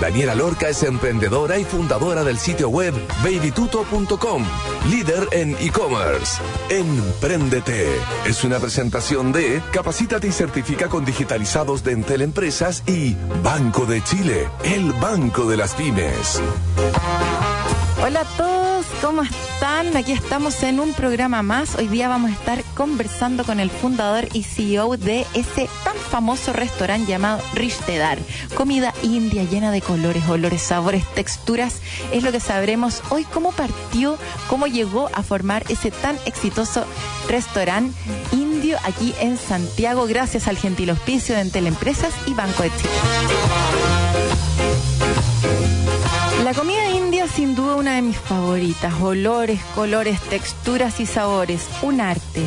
Daniela Lorca es emprendedora y fundadora del sitio web babytuto.com, líder en e-commerce. Empréndete es una presentación de Capacítate y certifica con digitalizados de Entel Empresas y Banco de Chile, el banco de las pymes. Hola a todos, ¿cómo están? Aquí estamos en un programa más. Hoy día vamos a estar conversando con el fundador y CEO de ese tan famoso restaurante llamado Rishtedar. Comida india llena de colores, olores, sabores, texturas. Es lo que sabremos hoy cómo partió, cómo llegó a formar ese tan exitoso restaurante indio aquí en Santiago gracias al gentil hospicio de Entel Empresas y Banco de Chile. La comida india sin duda una de mis favoritas. Olores, colores, texturas y sabores. Un arte.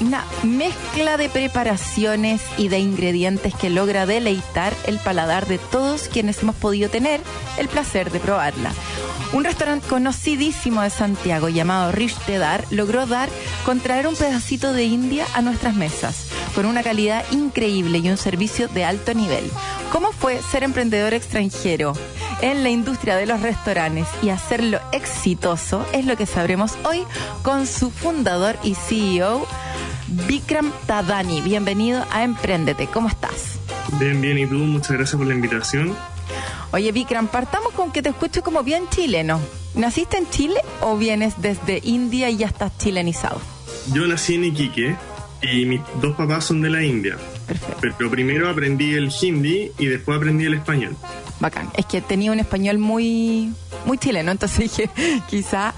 Una mezcla de preparaciones y de ingredientes que logra deleitar el paladar de todos quienes hemos podido tener el placer de probarla. Un restaurante conocidísimo de Santiago llamado Rishtedar logró dar con traer un pedacito de India a nuestras mesas, con una calidad increíble y un servicio de alto nivel. ¿Cómo fue ser emprendedor extranjero en la industria de los restaurantes y hacerlo exitoso? Es lo que sabremos hoy con su fundador y CEO, Vikram Tadani. Bienvenido a Emprendete. ¿Cómo estás? Bien, bien. ¿Y tú? Muchas gracias por la invitación. Oye, Vikram, partamos con que te escucho como bien chileno. ¿Naciste en Chile o vienes desde India y ya estás chilenizado? Yo nací en Iquique y mis dos papás son de la India. Perfecto. Pero primero aprendí el hindi y después aprendí el español. Bacán. Es que tenía un español muy, muy chileno, entonces dije, quizá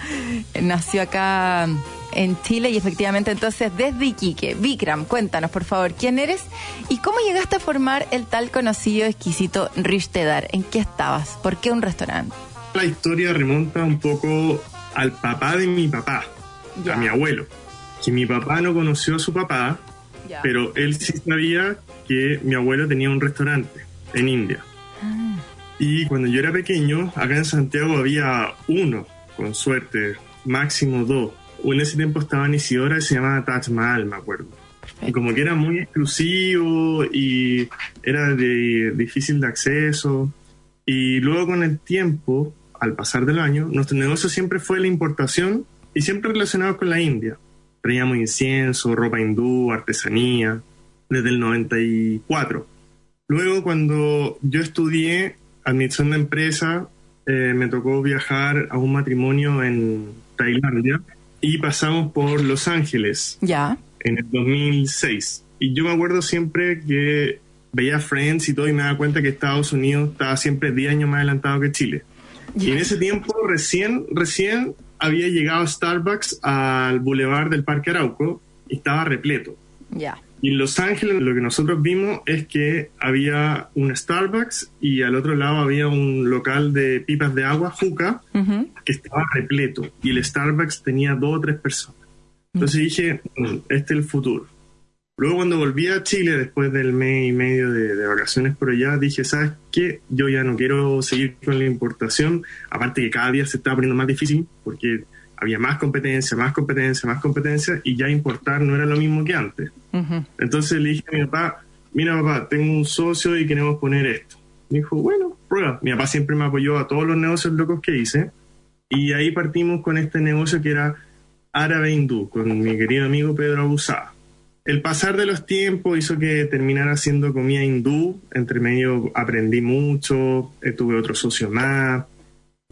nació acá en Chile y efectivamente entonces desde Iquique. Vikram, cuéntanos por favor quién eres y cómo llegaste a formar el tal conocido exquisito Rishtedar. ¿En qué estabas? ¿Por qué un restaurante? La historia remonta un poco al papá de mi papá, a mi abuelo. Que mi papá no conoció a su papá, Ya. pero él sí sabía que mi abuelo tenía un restaurante en India. Ah, Y cuando yo era pequeño, acá en Santiago había uno, con suerte, máximo dos. En ese tiempo estaba en Isidora y se llamaba Taj Mahal, me acuerdo. Y como que era muy exclusivo y era de difícil de acceso. Y luego con el tiempo, al pasar del año, nuestro negocio siempre fue la importación y siempre relacionado con la India. Traíamos incienso, ropa hindú, artesanía, desde el 94. Luego, cuando yo estudié administración de empresa, eh, me tocó viajar a un matrimonio en Tailandia y pasamos por Los Ángeles Ya. en el 2006. Y yo me acuerdo siempre que veía Friends y todo y me daba cuenta que Estados Unidos estaba siempre 10 años más adelantado que Chile. Y en ese tiempo recién, recién había llegado Starbucks al bulevar del Parque Arauco y estaba repleto. Ya. Y en Los Ángeles lo que nosotros vimos es que había un Starbucks y al otro lado había un local de pipas de agua, Juca, que estaba repleto y el Starbucks tenía dos o tres personas. Entonces dije, "Mm, este es el futuro. Luego cuando volví a Chile después del mes y medio de, de vacaciones por allá, dije, ¿sabes qué? Yo ya no quiero seguir con la importación, aparte que cada día se estaba poniendo más difícil porque había más competencia, más competencia, más competencia y ya importar no era lo mismo que antes. Entonces le dije a mi papá, mira papá, tengo un socio y queremos poner esto. Me dijo, bueno, prueba. Mi papá siempre me apoyó a todos los negocios locos que hice. Y ahí partimos con este negocio que era árabe hindú, con mi querido amigo Pedro Abusada. El pasar de los tiempos hizo que terminara haciendo comida hindú. Entre medio aprendí mucho, eh, tuve otro socio más.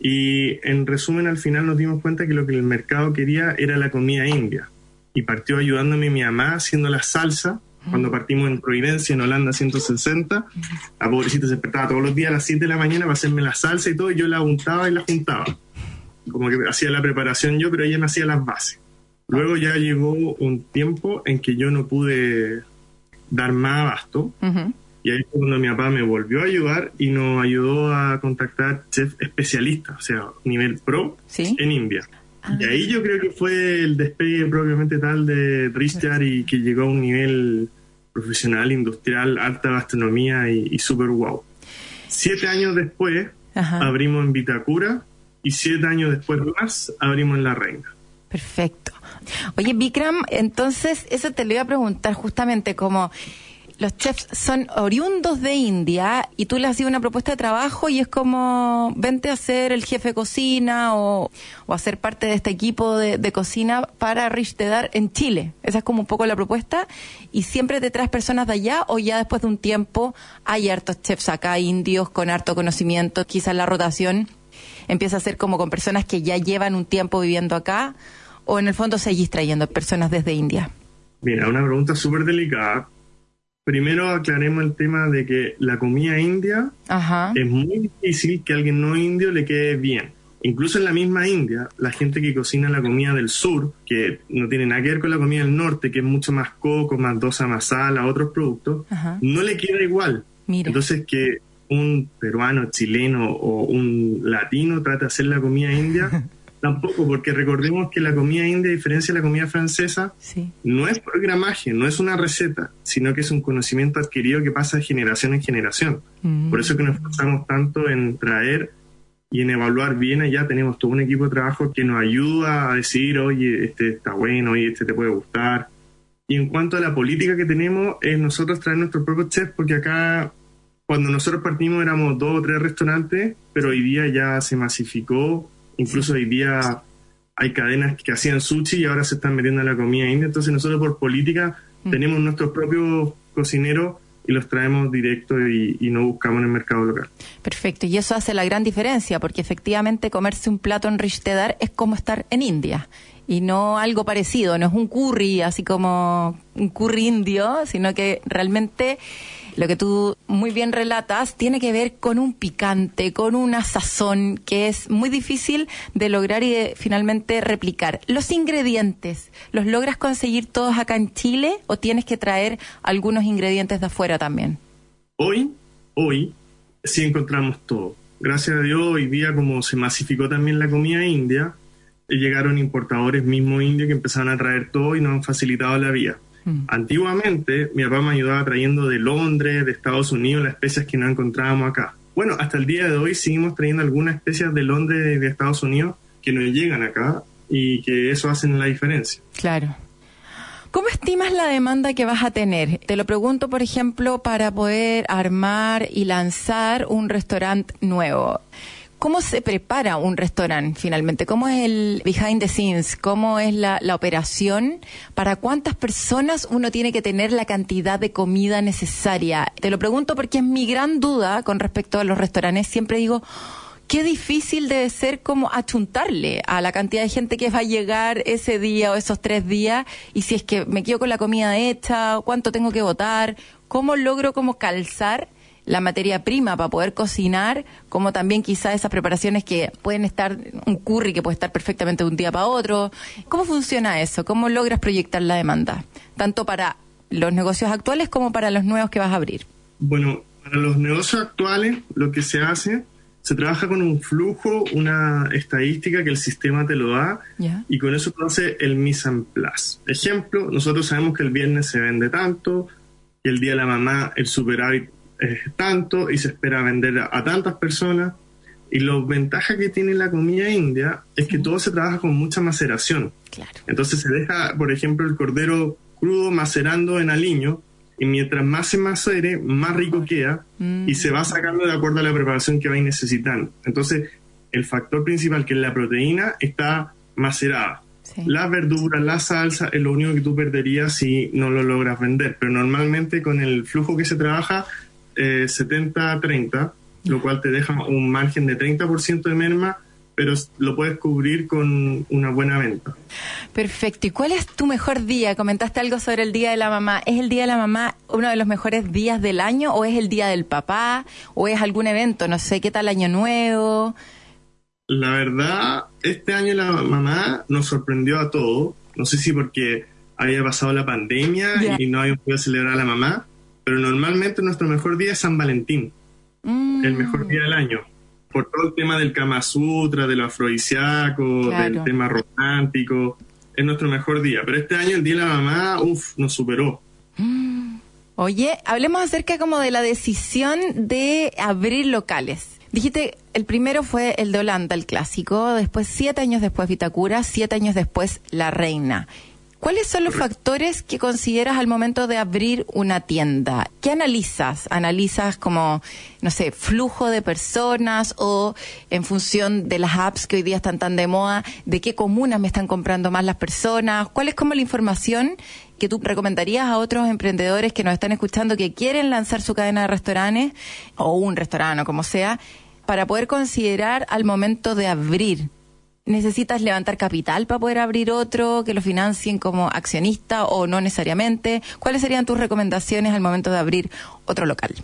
Y en resumen, al final nos dimos cuenta que lo que el mercado quería era la comida india. Y partió ayudándome mi mamá haciendo la salsa. Cuando partimos en Providencia, en Holanda 160, la pobrecita se despertaba todos los días a las 7 de la mañana para hacerme la salsa y todo, y yo la untaba y la juntaba. Como que hacía la preparación yo, pero ella me hacía las bases. Luego ya llegó un tiempo en que yo no pude dar más abasto, y ahí fue cuando mi papá me volvió a ayudar y nos ayudó a contactar chef especialistas, o sea, nivel pro Sí. en India. Ah. Y ahí yo creo que fue el despegue propiamente tal de Richard y que llegó a un nivel profesional, industrial, alta gastronomía y, y super wow. Siete años después abrimos en Vitacura y siete años después más abrimos en La Reina. Perfecto. Oye, Vikram, entonces eso te lo iba a preguntar justamente como los chefs son oriundos de India y tú les has sido una propuesta de trabajo y es como vente a ser el jefe de cocina o, o a parte de este equipo de, cocina para Rich Dar en Chile. Esa es como un poco la propuesta. ¿Y siempre te traes personas de allá o ya después de un tiempo hay hartos chefs acá, indios con harto conocimiento, quizás la rotación empieza a ser como con personas que ya llevan un tiempo viviendo acá o en el fondo seguís trayendo personas desde India? Mira, una pregunta súper delicada Primero aclaremos el tema de que la comida india es muy difícil que a alguien no indio le quede bien. Incluso en la misma India, la gente que cocina la comida del sur, que no tiene nada que ver con la comida del norte, que es mucho más coco, más dosa masala, otros productos, no le queda igual. Entonces que un peruano, chileno o un latino trate de hacer la comida india Tampoco, porque recordemos que la comida india, a diferencia de la comida francesa, no es programaje, no es una receta, sino que es un conocimiento adquirido que pasa de generación en generación. Mm. Por eso que nos esforzamos tanto en traer y en evaluar bien allá. Tenemos todo un equipo de trabajo que nos ayuda a decir, oye, este está bueno, oye, este te puede gustar. Y en cuanto a la política que tenemos, es nosotros traer nuestro propio chef, porque acá, cuando nosotros partimos, éramos dos o tres restaurantes, pero hoy día ya se masificó Incluso hoy día hay cadenas que hacían sushi y ahora se están metiendo en la comida india. Entonces nosotros por política mm. tenemos nuestros propios cocineros y los traemos directo y, no buscamos en el mercado local. Perfecto, y eso hace la gran diferencia, porque efectivamente comerse un plato en Rishtedar es como estar en India y no algo parecido, no es un curry así como un curry indio, sino que realmente lo que tú muy bien relatas tiene que ver con un picante, con una sazón que es muy difícil de lograr y de finalmente replicar. Los ingredientes, ¿los logras conseguir todos acá en Chile o tienes que traer algunos ingredientes de afuera también? Hoy, hoy, sí encontramos todo. Gracias a Dios, hoy día como se masificó también la comida india, llegaron importadores mismo indios que empezaron a traer todo y nos han facilitado la vía. Mm. Antiguamente, mi papá me ayudaba trayendo de Londres, de Estados Unidos, las especias que no encontrábamos acá. Bueno, hasta el día de hoy seguimos trayendo algunas especias de Londres y de Estados Unidos que no llegan acá y que eso hacen la diferencia. Claro. ¿Cómo estimas la demanda que vas a tener? Te lo pregunto, por ejemplo, para poder armar y lanzar un restaurante nuevo. ¿Cómo se prepara un restaurante finalmente? ¿Cómo es el behind the scenes? ¿Cómo es la, operación? ¿Para cuántas personas uno tiene que tener la cantidad de comida necesaria? Te lo pregunto porque es mi gran duda con respecto a los restaurantes. Siempre digo, qué difícil debe ser como achuntarle a la cantidad de gente que va a llegar ese día o esos tres días y si es que me quedo con la comida hecha, cuánto tengo que votar, cómo logro como calzar la materia prima para poder cocinar, como también quizá esas preparaciones que pueden estar, un curry que puede estar perfectamente de un día para otro. ¿Cómo funciona eso? ¿Cómo logras proyectar la demanda? Tanto para los negocios actuales como para los nuevos que vas a abrir. Bueno, para los negocios actuales lo que se hace, se trabaja con un flujo, una estadística que el sistema te lo da y con eso tú haces el mise en place. Ejemplo, nosotros sabemos que el viernes se vende tanto, que el día de la mamá el superávit tanto y se espera vender a, tantas personas. Y la ventaja que tiene la comida india es que todo se trabaja con mucha maceración. Entonces se deja, por ejemplo, el cordero crudo macerando en aliño y mientras más se macere, más rico queda y se va mm. sacando de acuerdo a la preparación que vais necesitando. Entonces, el factor principal, que es la proteína, está macerada. Las verduras, la salsa, es lo único que tú perderías si no lo logras vender. Pero normalmente con el flujo que se trabaja, 70-30, eh, lo cual te deja un margen de 30% de merma, pero lo puedes cubrir con una buena venta. Perfecto. ¿Y cuál es tu mejor día? Comentaste algo sobre el Día de la Mamá. ¿Es el Día de la Mamá uno de los mejores días del año o es el Día del Papá o es algún evento? No sé, ¿qué tal Año Nuevo? La verdad, este año la mamá nos sorprendió a todos. No sé si porque había pasado la pandemia y no habíamos podido celebrar a la mamá, pero normalmente nuestro mejor día es San Valentín, el mejor día del año, por todo el tema del Kama Sutra, de lo afrodisíaco, del tema romántico, es nuestro mejor día. Pero este año, el Día de la Mamá, uff, nos superó. Oye, hablemos acerca como de la decisión de abrir locales Dijiste, el primero fue el de Holanda, el clásico, después siete años después Vitacura, siete años después La Reina. ¿Cuáles son los factores que consideras al momento de abrir una tienda? ¿Qué analizas? ¿Analizas como, no sé, flujo de personas o en función de las apps que hoy día están tan de moda, de qué comunas me están comprando más las personas? ¿Cuál es como la información que tú recomendarías a otros emprendedores que nos están escuchando que quieren lanzar su cadena de restaurantes o un restaurante o como sea, para poder considerar al momento de abrir ¿Necesitas levantar capital para poder abrir otro, que lo financien como accionista o no necesariamente? ¿Cuáles serían tus recomendaciones al momento de abrir otro local?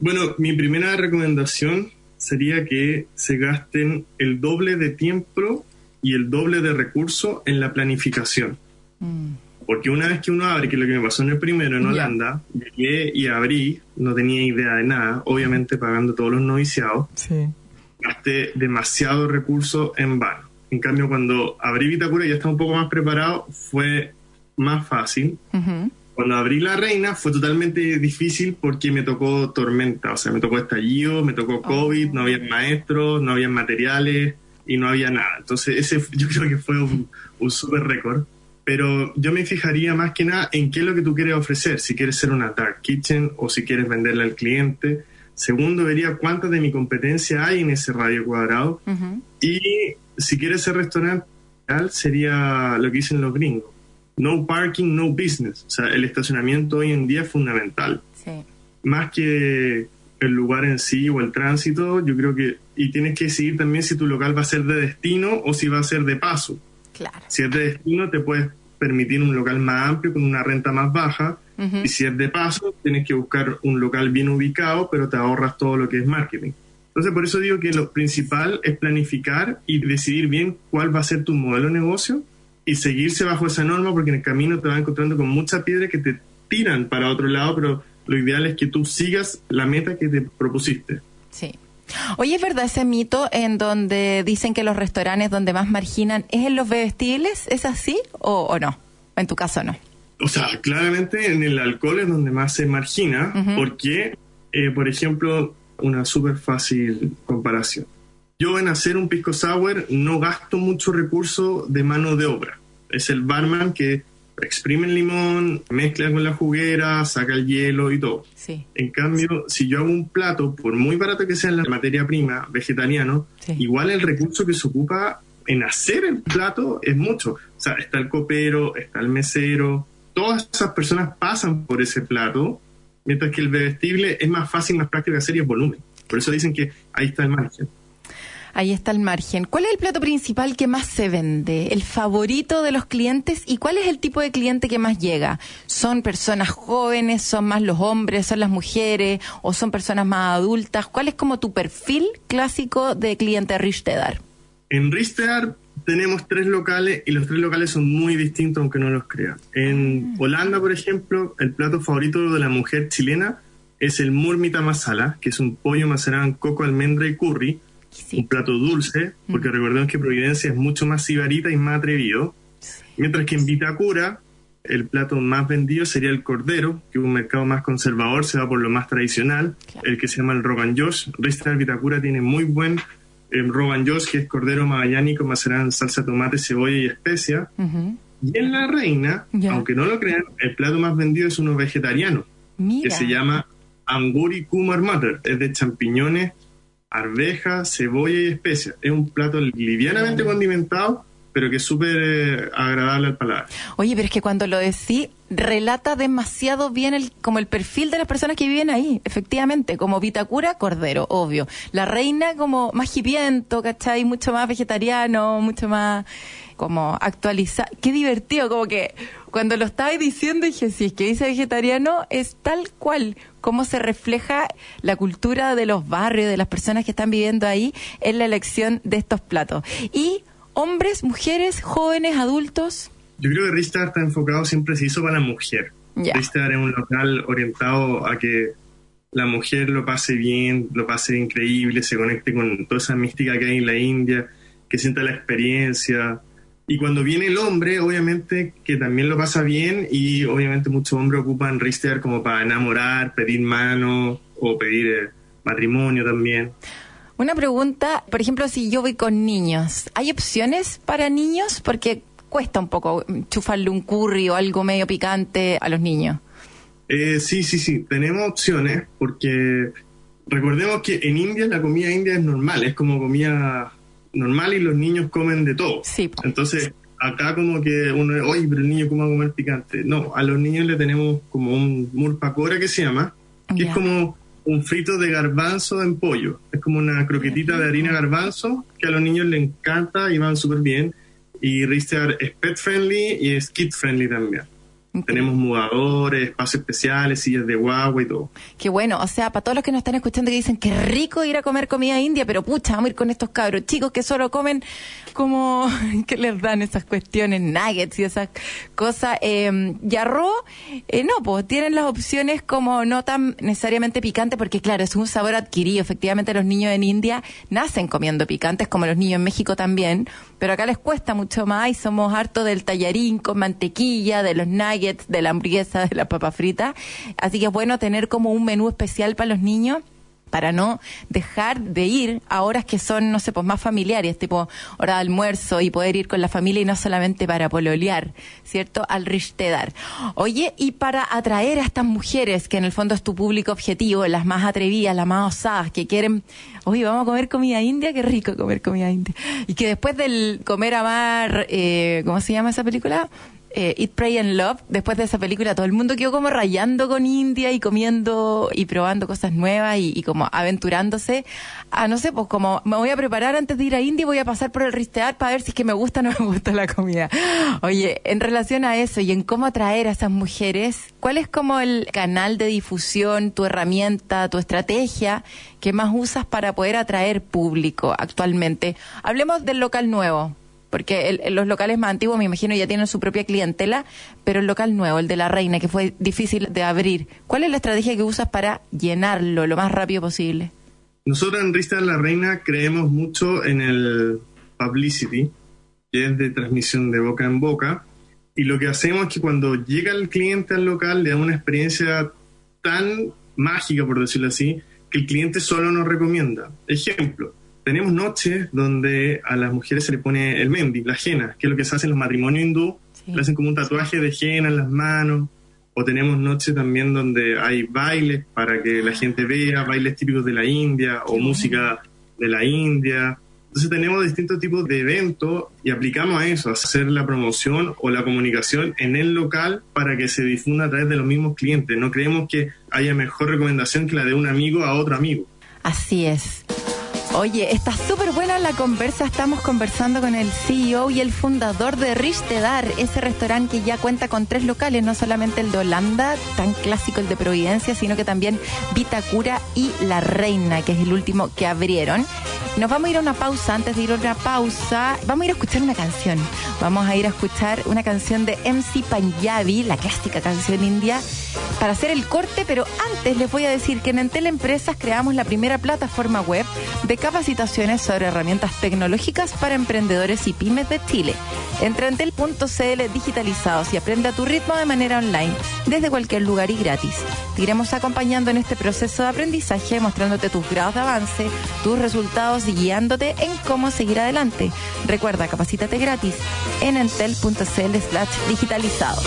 Bueno, mi primera recomendación sería que se gasten el doble de tiempo y el doble de recursos en la planificación. Mm. Porque una vez que uno abre, que es lo que me pasó en el primero en Holanda, llegué y abrí, no tenía idea de nada, obviamente pagando todos los noviciados, gasté demasiado recursos en vano. En cambio, cuando abrí Vitacura y ya estaba un poco más preparado, fue más fácil. Cuando abrí La Reina fue totalmente difícil porque me tocó tormenta, o sea, me tocó estallido, me tocó COVID, no había maestros, no había materiales y no había nada. Entonces, ese yo creo que fue un, un super récord. Pero yo me fijaría más que nada en qué es lo que tú quieres ofrecer, si quieres ser una dark kitchen o si quieres venderle al cliente. Segundo, vería cuánta de mi competencia hay en ese radio cuadrado. Y si quieres ser restaurante, sería lo que dicen los gringos. No parking, no business. O sea, el estacionamiento hoy en día es fundamental. Más que el lugar en sí o el tránsito, yo creo que... Y tienes que decidir también si tu local va a ser de destino o si va a ser de paso. Claro. Si es de destino, te puedes permitir un local más amplio con una renta más baja. Y si es de paso, tienes que buscar un local bien ubicado, pero te ahorras todo lo que es marketing. Entonces, por eso digo que lo principal es planificar y decidir bien cuál va a ser tu modelo de negocio y seguirse bajo esa norma, porque en el camino te vas encontrando con mucha piedra que te tiran para otro lado, pero lo ideal es que tú sigas la meta que te propusiste. Sí. Oye, ¿es verdad ese mito en donde dicen que los restaurantes donde más marginan es en los bebestibles? ¿Es así o, o no? En tu caso no. O sea, claramente en el alcohol es donde más se margina, porque, eh, por ejemplo, una súper fácil comparación. Yo en hacer un pisco sour no gasto mucho recurso de mano de obra. Es el barman que exprime el limón, mezcla con la juguera, saca el hielo y todo. En cambio, si yo hago un plato, por muy barato que sea la materia prima vegetariano, igual el recurso que se ocupa en hacer el plato es mucho. O sea, está el copero, está el mesero, todas esas personas pasan por ese plato mientras que el bebestible es más fácil, más práctico de hacer y es volumen. Por eso dicen que ahí está el margen. Ahí está el margen. ¿Cuál es el plato principal que más se vende? ¿El favorito de los clientes? ¿Y cuál es el tipo de cliente que más llega? ¿Son personas jóvenes? ¿Son más los hombres? ¿Son las mujeres? ¿O son personas más adultas? ¿Cuál es como tu perfil clásico de cliente Richtedar? En Richtedar tenemos tres locales y los tres locales son muy distintos aunque no los crean. En ah. Holanda, por ejemplo, el plato favorito de la mujer chilena es el murmita masala, que es un pollo macerado en coco, almendra y curry. Un plato dulce, porque mm. recordemos que Providencia es mucho más sibarita y más atrevido. Mientras que en Vitacura, el plato más vendido sería el cordero, que es un mercado más conservador, se va por lo más tradicional, el que se llama el Rogan Josh. Resta Vitacura tiene muy buen el Rogan Josh, que es cordero magallánico macerado en salsa, tomate, cebolla y especia. Y en La Reina, aunque no lo crean, el plato más vendido es uno vegetariano, que se llama Anguri Kumar Matter. Es de champiñones, arveja, cebolla y especia. Es un plato livianamente condimentado pero que es súper eh, agradable al paladar. Oye, pero es que cuando lo decís, relata demasiado bien el, como el perfil de las personas que viven ahí, efectivamente, como Vitacura, cordero, obvio. La reina como más hipiento, ¿cachai? Mucho más vegetariano, mucho más como actualizado. Qué divertido, como que cuando lo estaba diciendo dije, si es que dice vegetariano, es tal cual cómo se refleja la cultura de los barrios, de las personas que están viviendo ahí en la elección de estos platos. Y hombres, mujeres, jóvenes, adultos? Yo creo que Ristar está enfocado siempre se hizo para la mujer. Ristar es un local orientado a que la mujer lo pase bien, lo pase increíble, se conecte con toda esa mística que hay en la India, que sienta la experiencia. Y cuando viene el hombre, obviamente que también lo pasa bien y obviamente muchos hombres ocupan Ristar como para enamorar, pedir mano o pedir eh, matrimonio también. Una pregunta, por ejemplo, si yo voy con niños, ¿hay opciones para niños? Porque cuesta un poco chufarle un curry o algo medio picante a los niños. Eh, sí, sí, sí, tenemos opciones porque recordemos que en India la comida india es normal, es como comida normal y los niños comen de todo. Sí. Entonces, acá como que uno, oye, pero el niño cómo va a comer picante. No, a los niños le tenemos como un murpacora que se llama, que es como un frito de garbanzo en pollo. Es como una croquetita de harina garbanzo que a los niños les encanta y van súper bien. Y Ristar es pet friendly y es kid friendly también. Tenemos mudadores, espacios especiales, sillas de guagua y todo. Qué bueno, o sea, para todos los que nos están escuchando que dicen que rico ir a comer comida india, pero pucha, vamos a ir con estos cabros chicos que solo comen como que les dan esas cuestiones, nuggets y esas cosas. Eh, y arroz, eh, no, pues tienen las opciones como no tan necesariamente picante, porque claro, es un sabor adquirido. Efectivamente, los niños en India nacen comiendo picantes, como los niños en México también, pero acá les cuesta mucho más y somos hartos del tallarín con mantequilla, de los nuggets de la hamburguesa, de la papa frita. Así que es bueno tener como un menú especial para los niños para no dejar de ir a horas que son, no sé, pues más familiares, tipo hora de almuerzo y poder ir con la familia y no solamente para pololear, ¿cierto? Al Rishtedar. Oye, y para atraer a estas mujeres, que en el fondo es tu público objetivo, las más atrevidas, las más osadas, que quieren, oye, vamos a comer comida india, qué rico comer comida india. Y que después del comer a mar, eh, ¿cómo se llama esa película? Eh, Eat, Pray and Love, después de esa película, todo el mundo quedó como rayando con India y comiendo y probando cosas nuevas y, como aventurándose. a no sé, pues como me voy a preparar antes de ir a India y voy a pasar por el Ristear para ver si es que me gusta o no me gusta la comida. Oye, en relación a eso y en cómo atraer a esas mujeres, ¿cuál es como el canal de difusión, tu herramienta, tu estrategia que más usas para poder atraer público actualmente? Hablemos del local nuevo porque los locales más antiguos, me imagino, ya tienen su propia clientela, pero el local nuevo, el de la reina, que fue difícil de abrir, ¿cuál es la estrategia que usas para llenarlo lo más rápido posible? Nosotros en Rista de la Reina creemos mucho en el publicity, que es de transmisión de boca en boca, y lo que hacemos es que cuando llega el cliente al local le da una experiencia tan mágica, por decirlo así, que el cliente solo nos recomienda. Ejemplo, tenemos noches donde a las mujeres se le pone el mendi, la jena, que es lo que se hace en los matrimonios hindú, le hacen como un tatuaje de jena en las manos, o tenemos noches también donde hay bailes para que la gente vea, bailes típicos de la India o música de la India. Entonces tenemos distintos tipos de eventos y aplicamos a eso, a hacer la promoción o la comunicación en el local para que se difunda a través de los mismos clientes. No creemos que haya mejor recomendación que la de un amigo a otro amigo. Así es. Oye, está súper buena la conversa. Estamos conversando con el CEO y el fundador de Rishtedar, ese restaurante que ya cuenta con tres locales, no solamente el de Holanda, tan clásico el de Providencia, sino que también Vitacura y La Reina, que es el último que abrieron. Nos vamos a ir a una pausa. Antes de ir a una pausa, vamos a ir a escuchar una canción. Vamos a ir a escuchar una canción de MC Panjabi, la clásica canción india, para hacer el corte, pero antes les voy a decir que en Entel Empresas creamos la primera plataforma web de capacitaciones sobre herramientas tecnológicas para emprendedores y pymes de Chile. Entra en tel.cl digitalizados y aprende a tu ritmo de manera online, desde cualquier lugar y gratis. Te iremos acompañando en este proceso de aprendizaje, mostrándote tus grados de avance, tus resultados y guiándote en cómo seguir adelante. Recuerda, capacítate gratis en entel.cl slash digitalizado.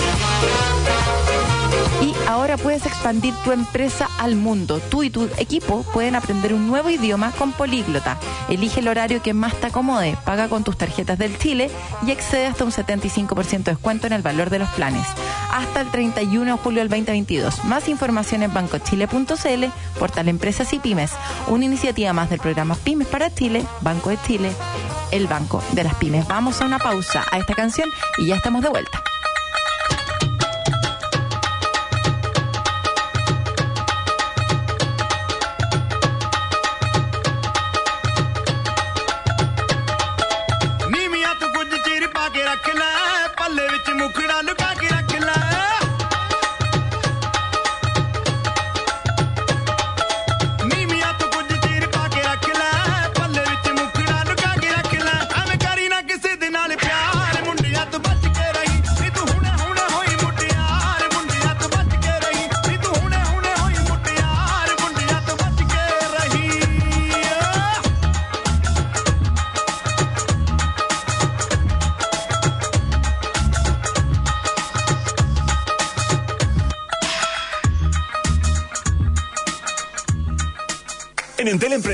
Y ahora puedes expandir tu empresa al mundo. Tú y tu equipo pueden aprender un nuevo idioma con Políglota. Elige el horario que más te acomode, paga con tus tarjetas del Chile y excede hasta un 75% de descuento en el valor de los planes. Hasta el 31 de julio del 2022. Más información en bancochile.cl, portal Empresas y Pymes. Una iniciativa más del programa Pymes para Chile, Banco de Chile, el Banco de las Pymes. Vamos a una pausa a esta canción y ya estamos de vuelta.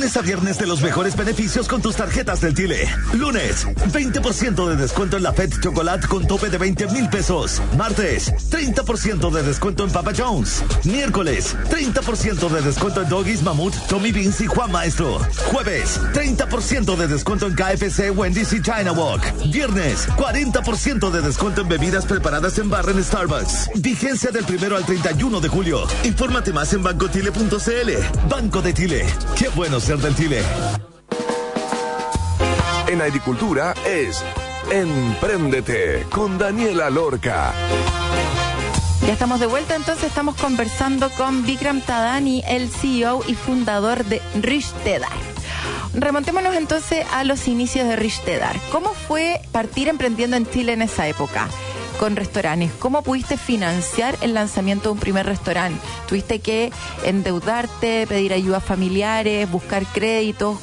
lunes a viernes de los mejores beneficios con tus tarjetas del Tile. Lunes, 20% de descuento en la Fed Chocolate con tope de 20 mil pesos. Martes, 30% de descuento en Papa Jones. Miércoles, 30% de descuento en Doggies, Mamut, Tommy Beans y Juan Maestro. Jueves, 30% de descuento en KFC, Wendy's y China Walk. Viernes, 40% de descuento en bebidas preparadas en barra en Starbucks. Vigencia del primero al 31 de julio. Infórmate más en bancotile.cl. Banco de Tile. Qué bueno En agricultura es Empréndete con Daniela Lorca. Ya estamos de vuelta, entonces estamos conversando con Vikram Tadani, el CEO y fundador de Rishtedar. Remontémonos entonces a los inicios de Rishtedar. ¿Cómo fue partir emprendiendo en Chile en esa época? Con restaurantes. ¿Cómo pudiste financiar el lanzamiento de un primer restaurante? ¿Tuviste que endeudarte, pedir ayuda a familiares, buscar créditos?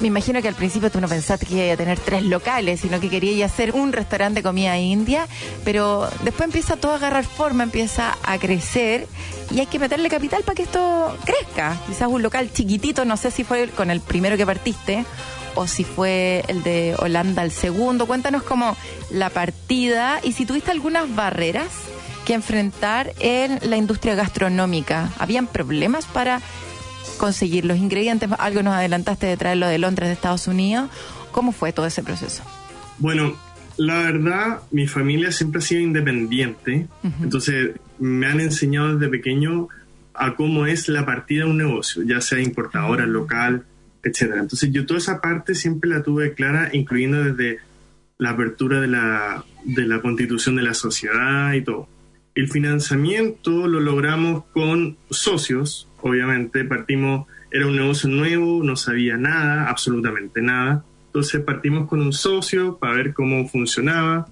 Me imagino que al principio tú no pensaste que iba a tener tres locales, sino que querías hacer un restaurante de comida india, pero después empieza todo a agarrar forma, empieza a crecer y hay que meterle capital para que esto crezca. Quizás un local chiquitito, no sé si fue con el primero que partiste o si fue el de Holanda el segundo. Cuéntanos cómo la partida y si tuviste algunas barreras que enfrentar en la industria gastronómica. ¿Habían problemas para conseguir los ingredientes? Algo nos adelantaste de traerlo de Londres, de Estados Unidos. ¿Cómo fue todo ese proceso? Bueno, la verdad, mi familia siempre ha sido independiente, entonces me han enseñado desde pequeño a cómo es la partida de un negocio, ya sea importadora, local, etcétera. Entonces yo toda esa parte siempre la tuve clara, incluyendo desde la apertura de la, de la constitución de la sociedad y todo. El financiamiento lo logramos con socios, obviamente, partimos, era un negocio nuevo, no sabía nada, absolutamente nada. Entonces partimos con un socio para ver cómo funcionaba.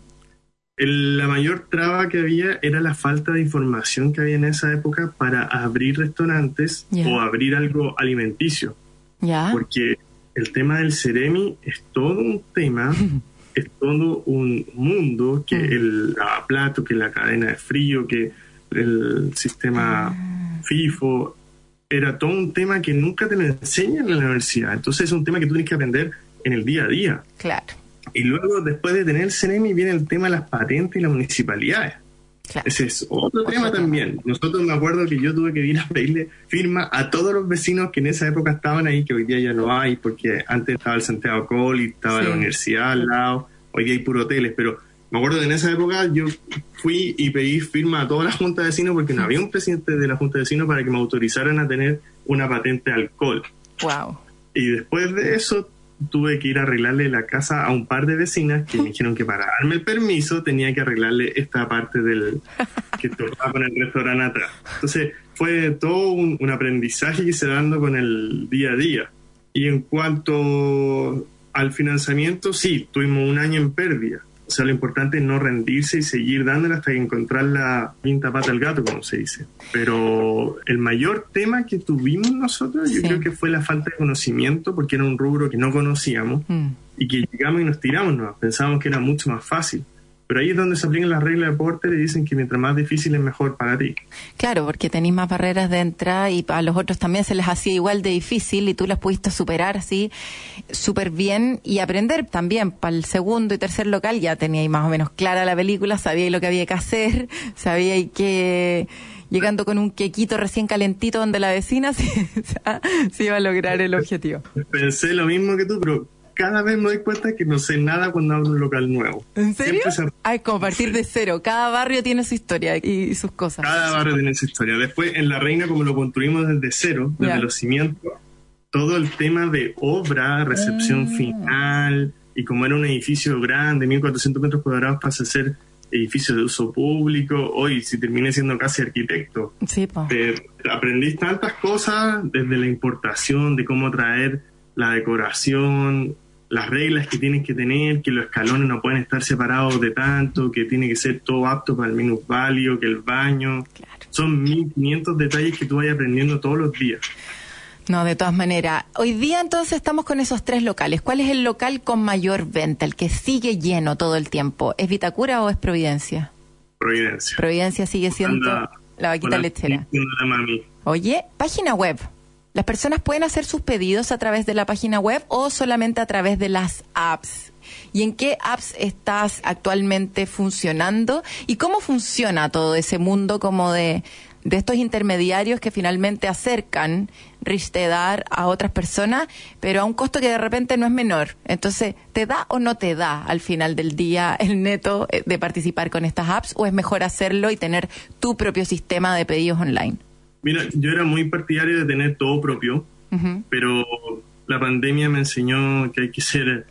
la mayor traba que había era la falta de información que había en esa época para abrir restaurantes o abrir algo alimenticio. Porque el tema del Ceremi es todo un tema, es todo un mundo, que mm. el plato, que la cadena de frío, que el sistema ah. FIFO, era todo un tema que nunca te lo enseñan en la universidad. Entonces es un tema que tú tienes que aprender en el día a día. Claro. Y luego, después de tener el CEREMI, viene el tema de las patentes y las municipalidades. Ese es otro, tema, también. Nosotros me acuerdo que yo tuve que ir a pedirle firma a todos los vecinos que en esa época estaban ahí, que hoy día ya no hay, porque antes estaba el Santiago Col y estaba la universidad al lado, hoy día hay puro hoteles, pero me acuerdo que en esa época yo fui y pedí firma a toda la Junta de Vecinos porque no había un presidente de la Junta de Vecinos para que me autorizaran a tener una patente de alcohol. Wow. Y después de eso tuve que ir a arreglarle la casa a un par de vecinas que me dijeron que para darme el permiso tenía que arreglarle esta parte del que tocaba con el restaurante atrás. Entonces fue todo un, aprendizaje que se dando con el día a día. Y en cuanto al financiamiento, sí, tuvimos un año en pérdida o sea, lo importante es no rendirse y seguir dándole hasta encontrar la quinta pata al gato, como se dice. Pero el mayor tema que tuvimos nosotros, yo creo que fue la falta de conocimiento, porque era un rubro que no conocíamos mm. y que llegamos y nos tiramos, ¿no? pensábamos que era mucho más fácil. Pero ahí es donde se aplican las reglas de Porter y dicen que mientras más difícil es mejor para ti. Claro, porque tenéis más barreras de entrada y a los otros también se les hacía igual de difícil y tú las pudiste superar así súper bien y aprender también. Para el segundo y tercer local ya teníais más o menos clara la película, sabíais lo que había que hacer, sabíais que llegando con un quequito recién calentito donde la vecina se iba a lograr el objetivo. Pensé lo mismo que tú, pero cada vez me doy cuenta que no sé nada cuando abro un local nuevo. ¿En serio? Ay, como partir de cero. Cada barrio tiene su historia y sus cosas. Cada barrio tiene su historia. Después, en La Reina, como lo construimos desde cero, desde los cimientos, todo el tema de obra, recepción ah. final, y como era un edificio grande, 1400 metros cuadrados, pasa a ser edificios de uso público, hoy si terminé siendo casi arquitecto. Sí. Eh, aprendí tantas cosas desde la importación, de cómo traer la decoración, las reglas que tienes que tener, que los escalones no pueden estar separados de tanto, que tiene que ser todo apto para el minusvalio, que el baño. Claro. Son 1500 detalles que tú vas aprendiendo todos los días. No, de todas maneras. Hoy día entonces estamos con esos tres locales. ¿Cuál es el local con mayor venta, el que sigue lleno todo el tiempo? ¿Es Vitacura o es Providencia? Providencia. Providencia sigue siendo Anda, la vaquita lechera. la mami. Oye, página web. ¿Las personas pueden hacer sus pedidos a través de la página web o solamente a través de las apps? ¿Y en qué apps estás actualmente funcionando? ¿Y cómo funciona todo ese mundo como de, de estos intermediarios que finalmente acercan Ristedar a otras personas, pero a un costo que de repente no es menor? Entonces, ¿te da o no te da al final del día el neto eh, de participar con estas apps o es mejor hacerlo y tener tu propio sistema de pedidos online? Mira, yo era muy partidario de tener todo propio, Ujú. pero la pandemia me enseñó que hay que ser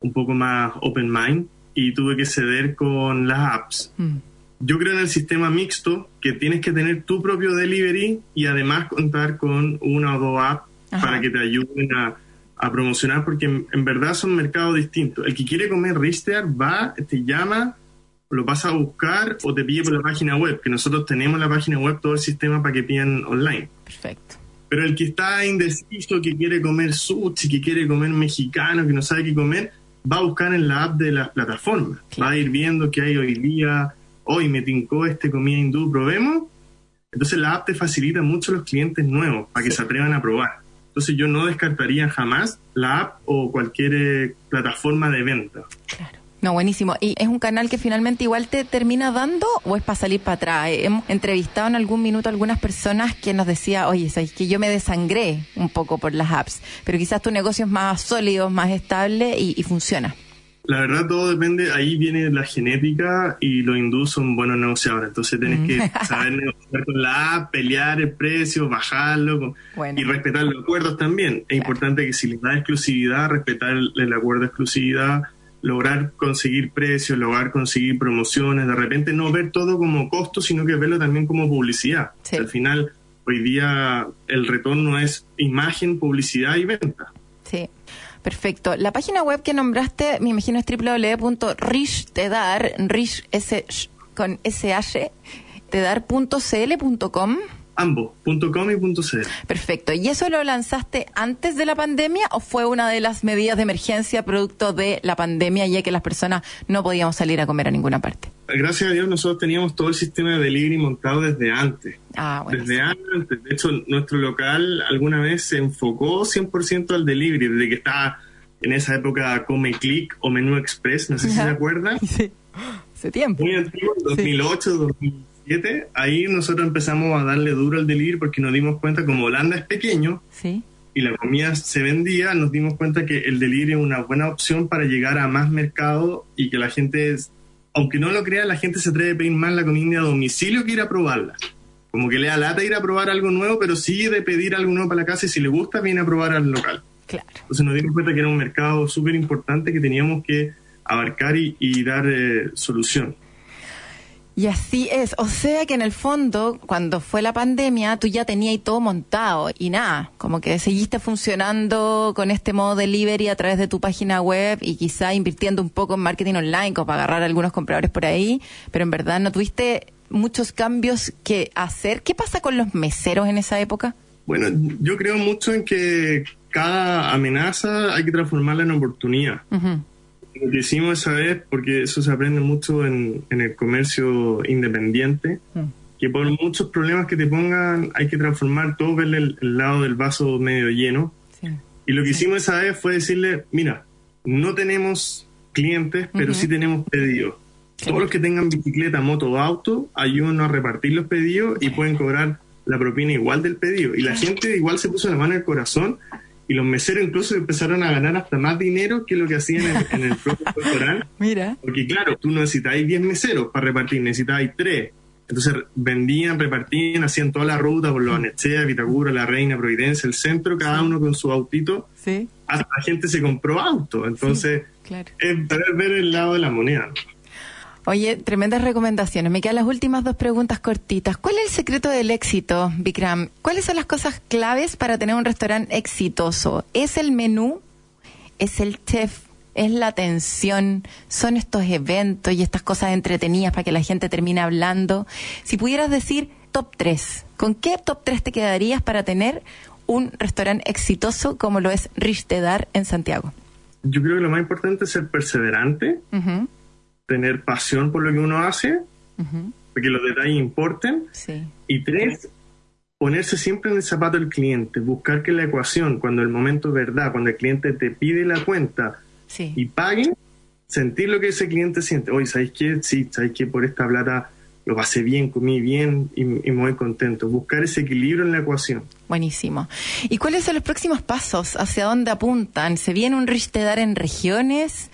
un poco más open mind y tuve que ceder con las apps. Mm. Yo creo en el sistema mixto que tienes que tener tu propio delivery y además contar con una o dos apps Ajá. para que te ayuden a, a promocionar porque en, en verdad son mercados distintos. El que quiere comer Rister va, te llama, lo vas a buscar o te pide por la página web, que nosotros tenemos la página web, todo el sistema para que pidan online. Perfecto. Pero el que está indeciso, que quiere comer sushi, que quiere comer mexicano, que no sabe qué comer, va a buscar en la app de las plataformas. Va a ir viendo qué hay hoy día. Hoy me tincó este comida hindú, probemos. Entonces la app te facilita mucho a los clientes nuevos para que se atrevan a probar. Entonces yo no descartaría jamás la app o cualquier eh, plataforma de venta. Claro. No, buenísimo. ¿Y es un canal que finalmente igual te termina dando o es para salir para atrás? Eh, Hemos entrevistado en algún minuto a algunas personas que nos decía, oye, sabes que yo me desangré un poco por las apps, pero quizás tu negocio es más sólido, más estable y, y funciona. La verdad todo depende, ahí viene la genética y los hindús son buenos negociadores, entonces tienes que saber negociar con la app, pelear el precio, bajarlo con- Bueno. y respetar los acuerdos también. Es importante que si les da exclusividad, respetar el, el acuerdo de exclusividad, lograr conseguir precios, lograr conseguir promociones, de repente no ver todo como costo, sino que verlo también como publicidad. Sí. Al final, hoy día el retorno es imagen, publicidad y venta. Sí. Perfecto. La página web que nombraste, me imagino, es www.rishtedar, rish, con sh, tedar.cl.com. Ambos, .com y .cl. Perfecto. ¿Y eso lo lanzaste antes de la pandemia o fue una de las medidas de emergencia producto de la pandemia, ya que las personas no podíamos salir a comer a ninguna parte? Gracias a Dios nosotros teníamos todo el sistema de delivery montado desde antes. Ah, bueno. Desde antes. De hecho, nuestro local alguna vez se enfocó 100% al delivery, desde que estaba en esa época Come Click o Menú Express, no sé si se acuerdan. Sí. Hace tiempo. Muy antiguo, 2008, 2007. Ahí nosotros empezamos a darle duro al delivery porque nos dimos cuenta, como Holanda es pequeño Sí. y la comida se vendía, nos dimos cuenta que el delivery es una buena opción para llegar a más mercado y que la gente, aunque no lo crea, la gente se atreve a pedir más la comida a domicilio que ir a probarla. Como que le da lata ir a probar algo nuevo, pero sí de pedir algo nuevo para la casa y si le gusta, viene a probar al local. Claro. Entonces nos dimos cuenta que era un mercado súper importante que teníamos que abarcar y, y dar eh, solución. Y así es. O sea que en el fondo, cuando fue la pandemia, tú ya tenías todo montado y nada, como que seguiste funcionando con este modo delivery a través de tu página web y quizá invirtiendo un poco en marketing online como para agarrar a algunos compradores por ahí, pero en verdad no tuviste muchos cambios que hacer. ¿Qué pasa con los meseros en esa época? Bueno, yo creo mucho en que cada amenaza hay que transformarla en oportunidad. Lo que hicimos esa vez, porque eso se aprende mucho en, en el comercio independiente, Mm. que por muchos problemas que te pongan hay que transformar todo, verle el, el lado del vaso medio lleno. Sí. Y lo que hicimos esa vez fue decirle, mira, no tenemos clientes, pero sí tenemos pedidos. Todos los que tengan bicicleta, moto o auto, ayúdenos a repartir los pedidos y pueden cobrar la propina igual del pedido. Y la gente igual se puso la mano en el corazón y los meseros incluso empezaron a ganar hasta más dinero que lo que hacían en, en el propio restaurante. Mira. Porque claro, tú no necesitáis 10 meseros para repartir, necesitáis 3. Entonces vendían, repartían, hacían toda la ruta por los Anechea, Vitacura, La Reina, Providencia, el centro, cada uno con su autito. Sí. Hasta la gente se compró auto. Entonces, Claro. es ver, ver el lado de la moneda. ¿no? Oye, tremendas recomendaciones. Me quedan las últimas dos preguntas cortitas. ¿Cuál es el secreto del éxito, Vikram? ¿Cuáles son las cosas claves para tener un restaurante exitoso? ¿Es el menú? ¿Es el chef? ¿Es la atención? ¿Son estos eventos y estas cosas entretenidas para que la gente termine hablando? Si pudieras decir top 3, ¿con qué top 3 te quedarías para tener un restaurante exitoso como lo es Rishtedar en Santiago? Yo creo que lo más importante es ser perseverante, tener pasión por lo que uno hace, porque los detalles importen. Sí. Y tres, ponerse siempre en el zapato del cliente, buscar que la ecuación, cuando el momento es verdad, cuando el cliente te pide la cuenta Sí. y pague, sentir lo que ese cliente siente. Oye, ¿sabéis qué? Sí, ¿sabéis qué? Por esta plata lo pasé bien, comí bien y, y me voy contento. Buscar ese equilibrio en la ecuación. Buenísimo. ¿Y cuáles son los próximos pasos? ¿Hacia dónde apuntan? ¿Se viene un Rishtedar en regiones?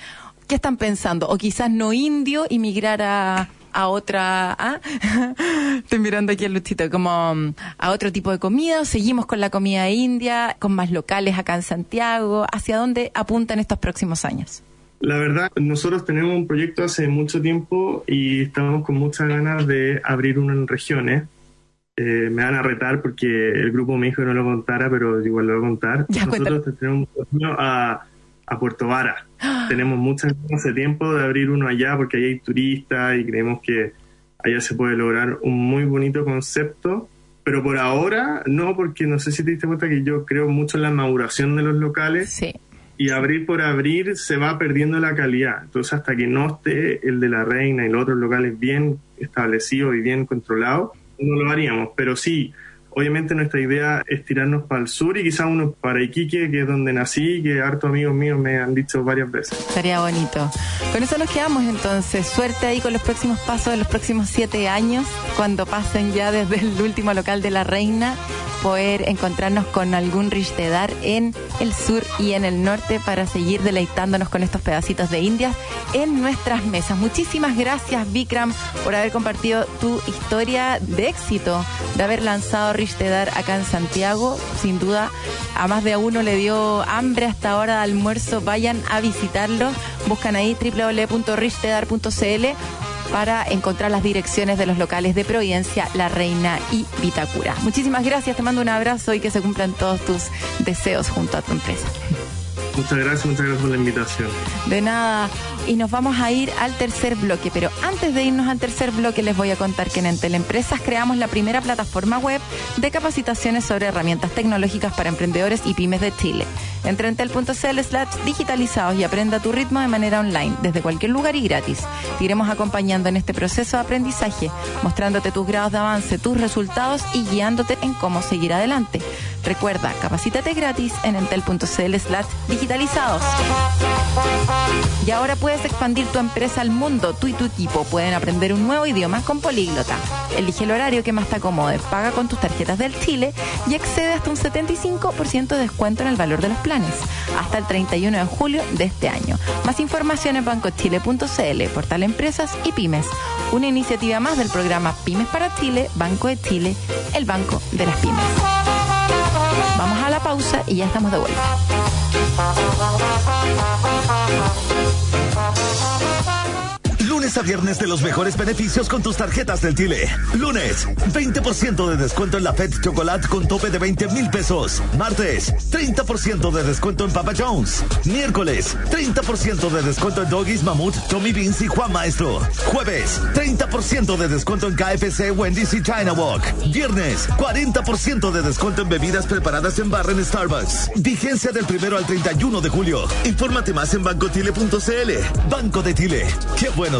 ¿Qué están pensando? ¿O quizás no indio y migrar a, a otra... ¿ah? Estoy mirando aquí al Luchito, como mm, a otro tipo de comida. ¿O seguimos con la comida india, con más locales acá en Santiago? ¿Hacia dónde apuntan estos próximos años? La verdad, nosotros tenemos un proyecto hace mucho tiempo y estamos con muchas ganas de abrir uno en regiones. Eh, me van a retar porque el grupo me dijo que no lo contara, pero igual lo voy a contar. Ya, nosotros tenemos un camino a, a Puerto Vara. tenemos muchas ganas tiempo de abrir uno allá porque ahí hay turistas y creemos que allá se puede lograr un muy bonito concepto. Pero por ahora no, porque no sé si te diste cuenta que yo creo mucho en la maduración de los locales Sí. y abrir por abrir se va perdiendo la calidad. Entonces, hasta que no esté el de la reina y los otros locales bien establecidos y bien controlados, no lo haríamos. Pero sí, obviamente nuestra idea es tirarnos para el sur y quizá uno para Iquique, que es donde nací, que hartos amigos míos me han dicho varias veces. Estaría bonito. Con eso nos quedamos entonces. Suerte ahí con los próximos pasos de los próximos siete años, cuando pasen ya desde el último local de la reina, poder encontrarnos con algún Rishtedar en el sur y en el norte para seguir deleitándonos con estos pedacitos de Indias en nuestras mesas. Muchísimas gracias, Vikram, por haber compartido tu historia de éxito, de haber lanzado Rishtedar acá en Santiago. Sin duda, a más de uno le dio hambre hasta ahora de almuerzo. Vayan a visitarlo. Buscan ahí www.rishtedar.cl para encontrar las direcciones de los locales de Providencia, La Reina y Vitacura. Muchísimas gracias, te mando un abrazo y que se cumplan todos tus deseos junto a tu empresa. Muchas gracias, muchas gracias por la invitación. De nada. Y nos vamos a ir al tercer bloque. Pero antes de irnos al tercer bloque, les voy a contar que en Entel Empresas creamos la primera plataforma web de capacitaciones sobre herramientas tecnológicas para emprendedores y pymes de Chile. Entra en entel.cl slash digitalizados y aprenda a tu ritmo de manera online, desde cualquier lugar y gratis. Te iremos acompañando en este proceso de aprendizaje, mostrándote tus grados de avance, tus resultados y guiándote en cómo seguir adelante. Recuerda, capacítate gratis en entel.cl slash digitalizados. Y ahora puedes expandir tu empresa al mundo. Tú y tu equipo pueden aprender un nuevo idioma con Políglota. Elige el horario que más te acomode, paga con tus tarjetas del Chile y accede hasta un 75% de descuento en el valor de los planes. Hasta el 31 de julio de este año. Más información en bancochile.cl, portal Empresas y Pymes. Una iniciativa más del programa Pymes para Chile, Banco de Chile, el Banco de las Pymes. Vamos a la pausa y ya estamos de vuelta. Lunes a viernes de los mejores beneficios con tus tarjetas del Chile. Lunes, 20% de descuento en la Fed Chocolate con tope de 20 mil pesos. Martes, 30% de descuento en Papa Jones. Miércoles, 30% de descuento en Doggies, Mamut, Tommy Beans y Juan Maestro. Jueves, 30% de descuento en KFC, Wendy's y China Walk. Viernes, 40% de descuento en bebidas preparadas en barra en Starbucks. Vigencia del primero al 31 de julio. Infórmate más en bancotile.cl. Banco de Chile. Qué bueno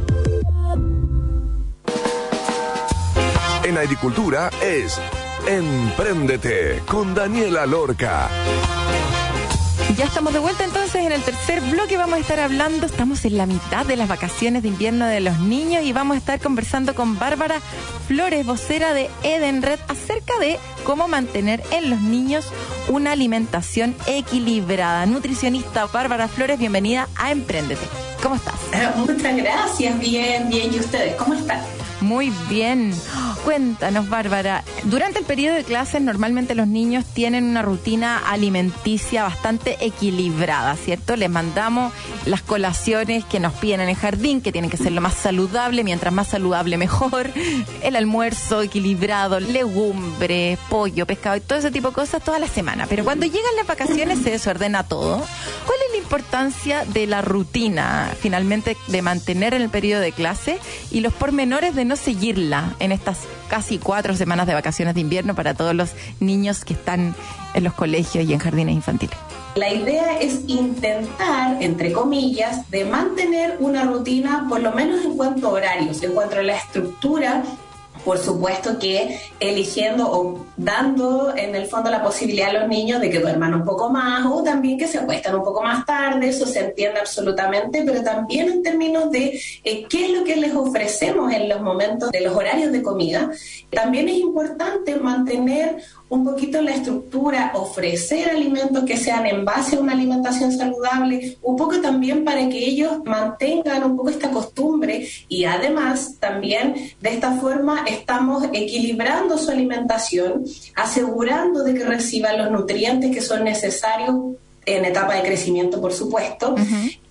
En agricultura es Empréndete con Daniela Lorca. Ya estamos de vuelta entonces en el tercer bloque. Vamos a estar hablando, estamos en la mitad de las vacaciones de invierno de los niños y vamos a estar conversando con Bárbara Flores, vocera de Edenred, acerca de cómo mantener en los niños una alimentación equilibrada. Nutricionista Bárbara Flores, bienvenida a Emprendete. ¿Cómo estás? Eh, muchas gracias, bien, bien. ¿Y ustedes cómo están? Muy bien. Cuéntanos, Bárbara. Durante el periodo de clases, normalmente los niños tienen una rutina alimenticia bastante equilibrada, ¿cierto? Les mandamos las colaciones que nos piden en el jardín, que tienen que ser lo más saludable, mientras más saludable mejor. El almuerzo equilibrado, legumbres, pollo, pescado y todo ese tipo de cosas toda la semana. Pero cuando llegan las vacaciones se desordena todo. ¿Cuál es la importancia de la rutina, finalmente, de mantener en el periodo de clase y los pormenores de seguirla en estas casi cuatro semanas de vacaciones de invierno para todos los niños que están en los colegios y en jardines infantiles. La idea es intentar, entre comillas, de mantener una rutina, por lo menos en cuanto a horarios, en cuanto a la estructura por supuesto que eligiendo o dando en el fondo la posibilidad a los niños de que duerman un poco más o también que se acuestan un poco más tarde, eso se entiende absolutamente, pero también en términos de eh, qué es lo que les ofrecemos en los momentos de los horarios de comida, también es importante mantener un poquito la estructura, ofrecer alimentos que sean en base a una alimentación saludable, un poco también para que ellos mantengan un poco esta costumbre y además también de esta forma estamos equilibrando su alimentación, asegurando de que reciban los nutrientes que son necesarios en etapa de crecimiento, por supuesto,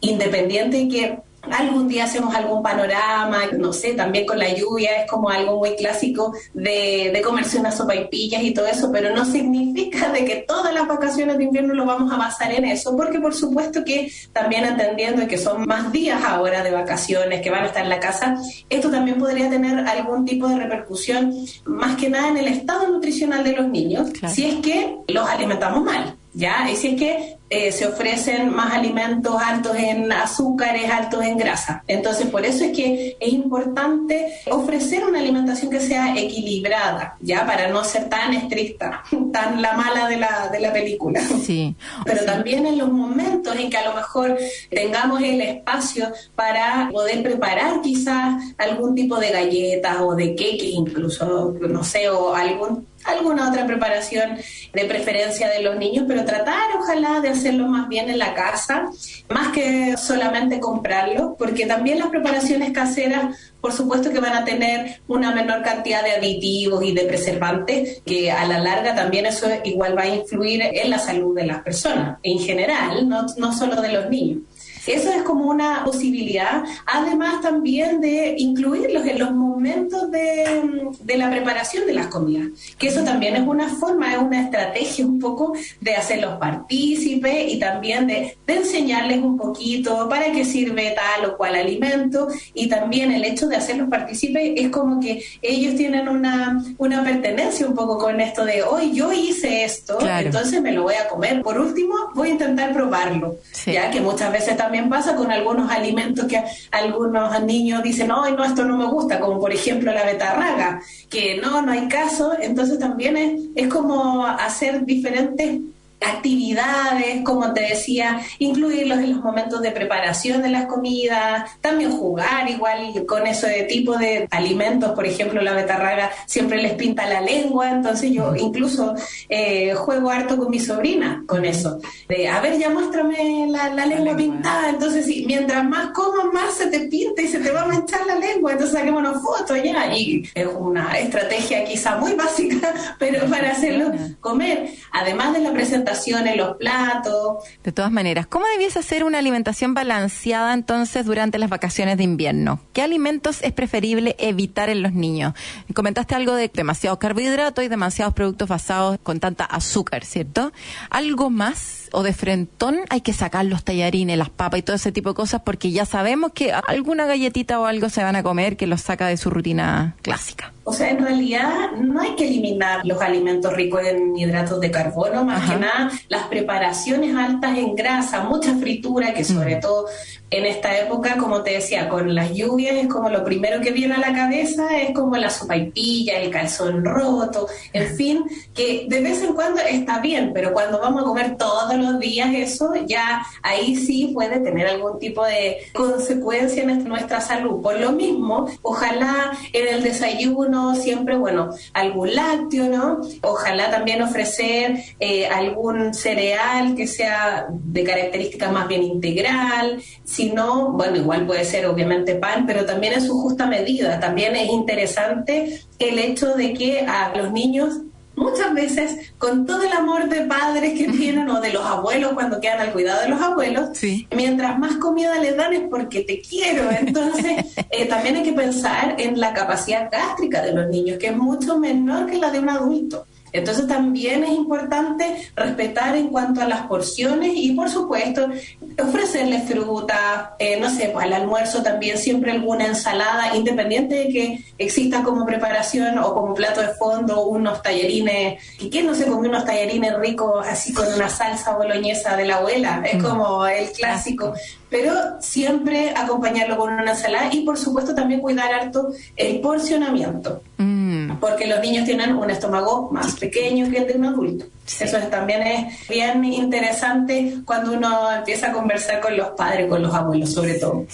independiente de que algún día hacemos algún panorama, no sé, también con la lluvia es como algo muy clásico de, de comerse unas sopaipillas y todo eso, pero no significa de que todas las vacaciones de invierno lo vamos a basar en eso, porque por supuesto que también entendiendo que son más días ahora de vacaciones, que van a estar en la casa, esto también podría tener algún tipo de repercusión, más que nada en el estado nutricional de los niños, si es que los alimentamos mal. ¿ya? Y si es que eh, se ofrecen más alimentos altos en azúcares, altos en grasa. Entonces, por eso es que es importante ofrecer una alimentación que sea equilibrada, ¿ya? Para no ser tan estricta, tan la mala de la, de la película. Sí. Pero también en los momentos en que a lo mejor tengamos el espacio para poder preparar quizás algún tipo de galletas o de cake incluso, no sé, o algún alguna otra preparación de preferencia de los niños, pero tratar ojalá de hacerlo más bien en la casa, más que solamente comprarlo, porque también las preparaciones caseras, por supuesto que van a tener una menor cantidad de aditivos y de preservantes, que a la larga también eso igual va a influir en la salud de las personas, en general, no, no solo de los niños. Eso es como una posibilidad, además también de incluirlos en los momentos de, de, la preparación de las comidas, que eso también es una forma, es una estrategia un poco de hacerlos partícipes y también de, de enseñarles un poquito para qué sirve tal o cual alimento y también el hecho de hacerlos partícipes es como que ellos tienen una, una pertenencia un poco con esto de hoy yo hice esto, claro. entonces me lo voy a comer. Por último, voy a intentar probarlo, sí. ya que muchas veces también también pasa con algunos alimentos que algunos niños dicen, no, no, esto no me gusta, como por ejemplo la betarraga, que no, no hay caso, entonces también es, es como hacer diferentes actividades, como te decía, incluirlos en los momentos de preparación de las comidas, también jugar igual con ese tipo de alimentos, por ejemplo, la betarraga siempre les pinta la lengua, entonces yo incluso eh, juego harto con mi sobrina con eso, de, a ver, ya muéstrame la, la lengua pintada, entonces sí, mientras más comas, más se te pinta y se te va a manchar la lengua, entonces saquémonos fotos ya, y es una estrategia quizá muy básica, pero para hacerlo comer, además de la presentación los platos. De todas maneras, ¿cómo debiese ser una alimentación balanceada entonces durante las vacaciones de invierno? ¿Qué alimentos es preferible evitar en los niños? Comentaste algo de demasiados carbohidratos y demasiados productos basados con tanta azúcar, ¿cierto? ¿Algo más o de frentón hay que sacar los tallarines, las papas y todo ese tipo de cosas porque ya sabemos que alguna galletita o algo se van a comer que los saca de su rutina clásica? O sea, en realidad no hay que eliminar los alimentos ricos en hidratos de carbono, más que nada las preparaciones altas en grasa, mucha fritura, que sobre mm. todo en esta época, como te decía, con las lluvias es como lo primero que viene a la cabeza, es como la sopaipilla, el calzón roto, en fin, que de vez en cuando está bien, pero cuando vamos a comer todos los días eso, ya ahí sí puede tener algún tipo de consecuencia en nuestra salud. Por lo mismo, ojalá en el desayuno siempre, bueno, algún lácteo, ¿no? Ojalá también ofrecer eh, algún cereal que sea de característica más bien integral, si no, bueno, igual puede ser obviamente pan, pero también en su justa medida. También es interesante el hecho de que a los niños muchas veces con todo el amor de padres que tienen o de los abuelos cuando quedan al cuidado de los abuelos, mientras más comida les dan es porque te quiero. Entonces, eh, también hay que pensar en la capacidad gástrica de los niños, que es mucho menor que la de un adulto. Entonces también es importante respetar en cuanto a las porciones y por supuesto ofrecerles fruta, eh, no sé, pues al almuerzo también siempre alguna ensalada, independiente de que exista como preparación o como plato de fondo unos tallarines, y que no se come unos tallarines ricos así con una salsa boloñesa de la abuela, es mm. como el clásico, pero siempre acompañarlo con una ensalada y por supuesto también cuidar harto el porcionamiento. Mm porque los niños tienen un estómago más pequeño que el de un adulto. Eso también es bien interesante cuando uno empieza a conversar con los padres, con los abuelos sobre todo.